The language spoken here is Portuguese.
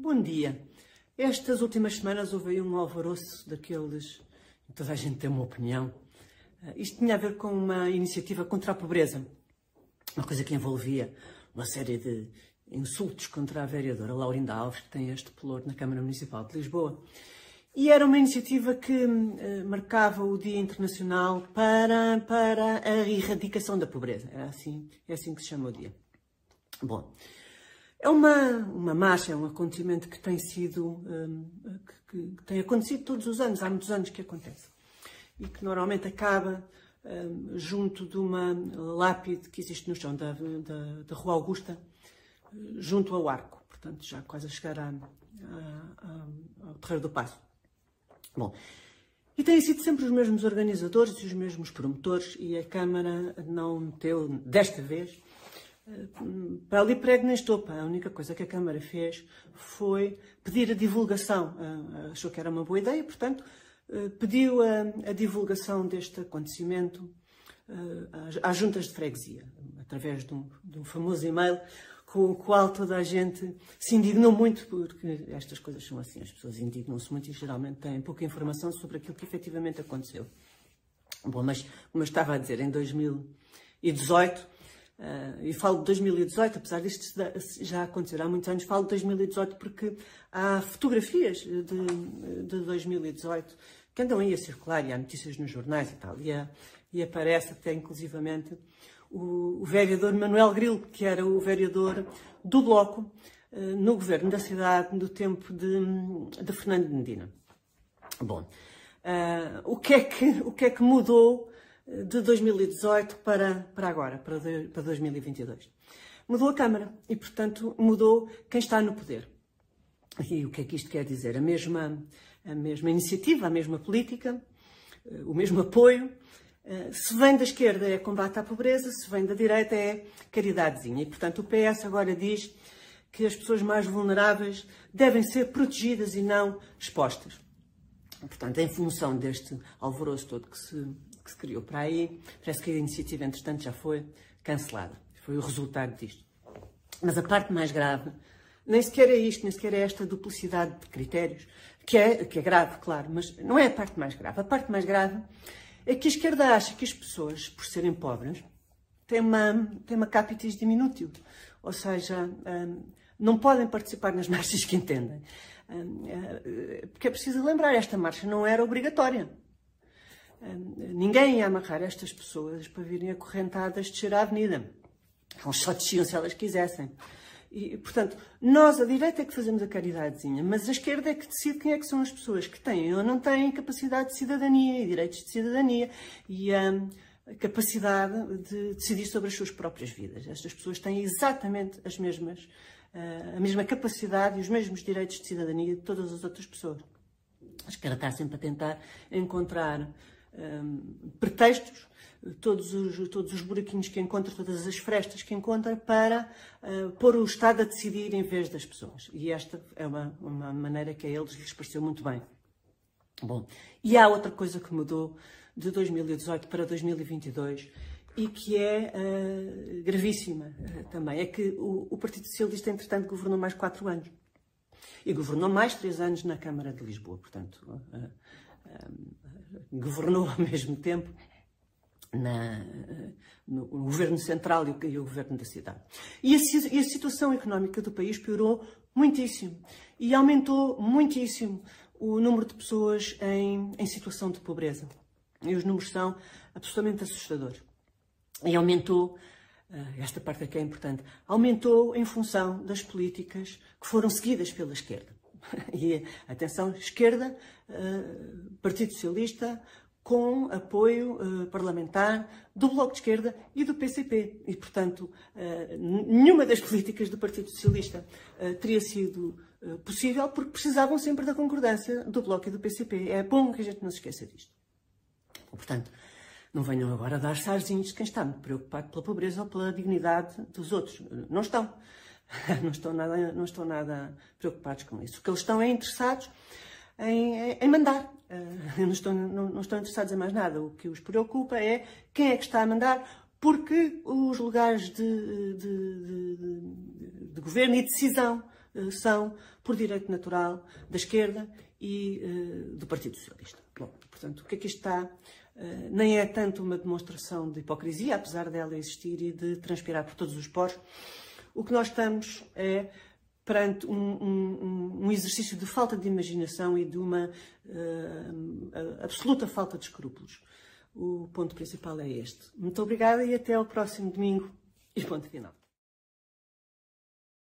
Bom dia. Estas últimas semanas houve um alvoroço daqueles. Toda a gente tem uma opinião. Uh, isto tinha a ver com uma iniciativa contra a pobreza. Uma coisa que envolvia uma série de insultos contra a vereadora Laurinda Alves, que tem este pelouro na Câmara Municipal de Lisboa. E era uma iniciativa que uh, marcava o Dia Internacional para, para a erradicação da pobreza. Era assim, é assim que se chama o dia. Bom, é uma, uma marcha, é um acontecimento que tem sido, um, que, que, tem acontecido todos os anos, há muitos anos que acontece. E que normalmente acaba um, junto de uma lápide que existe no chão da, da, da Rua Augusta, junto ao arco, portanto já quase a chegar ao Terreiro do Passo. Bom, e têm sido sempre os mesmos organizadores e os mesmos promotores, e a Câmara não meteu, desta vez, para ali prego nem estopa. A única coisa que a Câmara fez foi pedir a divulgação. Eh, achou que era uma boa ideia, portanto, eh, pediu a, a divulgação deste acontecimento às juntas de freguesia, através de um, de um famoso e-mail com o qual toda a gente se indignou muito, porque estas coisas são assim, as pessoas indignam-se muito e geralmente têm pouca informação sobre aquilo que efetivamente aconteceu. Bom, mas como eu estava a dizer, em 2018, uh, e falo de 2018, apesar disto já acontecer há muitos anos, falo de 2018 porque há fotografias de, de 2018 que andam aí a circular e há notícias nos jornais e tal, e, e aparece até inclusivamente o, o vereador Manuel Grilo, que era o vereador do Bloco eh, no governo da cidade no tempo de, de Fernando Medina. Bom, uh, o, que é que, o que é que mudou de 2018 para, para agora, para, de, para 2022? Mudou a Câmara e, portanto, mudou quem está no poder. E o que é que isto quer dizer? A mesma, a mesma iniciativa, a mesma política, o mesmo apoio, eh, se vem da esquerda é combate à pobreza, se vem da direita é caridadezinha. E, portanto, o PS agora diz que as pessoas mais vulneráveis devem ser protegidas e não expostas. Portanto, em função deste alvoroço todo que se, que se criou para aí, parece que a iniciativa, entretanto, já foi cancelada. Foi o resultado disto. Mas a parte mais grave nem sequer é isto, nem sequer é esta duplicidade de critérios, que é, que é grave, claro, mas não é a parte mais grave. A parte mais grave é que a esquerda acha que as pessoas, por serem pobres, têm uma, têm uma capitis diminútil, ou seja, hum, não podem participar nas marchas que entendem. Hum, eh, porque é preciso lembrar, esta marcha não era obrigatória. Ninguém ia amarrar estas pessoas para virem acorrentadas descer a avenida. Elas só desciam se elas quisessem. E, portanto, nós, a direita, é que fazemos a caridadezinha, mas a esquerda é que decide quem é que são as pessoas que têm ou não têm capacidade de cidadania e direitos de cidadania e a capacidade de decidir sobre as suas próprias vidas. Estas pessoas têm exatamente as mesmas, uh, a mesma capacidade e os mesmos direitos de cidadania de todas as outras pessoas. A esquerda está sempre a tentar encontrar um, pretextos todos os, todos os buraquinhos que encontra, todas as frestas que encontra, para uh, pôr o Estado a decidir em vez das pessoas. E esta é uma, uma maneira que a eles lhes pareceu muito bem. Bom, e há outra coisa que mudou de 2018 para 2022 e que é uh, gravíssima uh, também. É que o, o, Partido Socialista, entretanto, governou mais quatro anos. E governou mais três anos na Câmara de Lisboa, portanto, governou ao mesmo tempo na, no, governo central e o, e o, governo da cidade. E a, e a situação económica do país piorou muitíssimo e aumentou muitíssimo o número de pessoas em, em situação de pobreza. E os números são absolutamente assustadores. E aumentou, eh, esta parte aqui é importante, aumentou em função das políticas que foram seguidas pela esquerda. E atenção, esquerda, eh, Partido Socialista, com apoio uh, parlamentar do Bloco de Esquerda e do PCP. E, portanto, uh, nenhuma das políticas do Partido Socialista uh, teria sido possível porque precisavam sempre da concordância do Bloco e do PCP. É bom que a gente não se esqueça disto. Portanto, não venham agora dar sarzinhos de quem está muito preocupado pela pobreza ou pela dignidade dos outros. Não estão. Não estão nada, não estão nada preocupados com isso. O que eles estão é interessados em, em mandar. Uh, não, estão, não, não estão interessados em mais nada. O que os preocupa é quem é que está a mandar, porque os lugares de, de, de, de governo e decisão uh, são, por direito natural, da esquerda e do Partido Socialista. Bom, portanto, o que aqui está uh, nem é tanto uma demonstração de hipocrisia, apesar dela existir e de transpirar por todos os poros. O que nós estamos é perante um, um, um, exercício de falta de imaginação e de uma uh, absoluta falta de escrúpulos. O ponto principal é este. Muito obrigada e até ao próximo domingo e ponto final.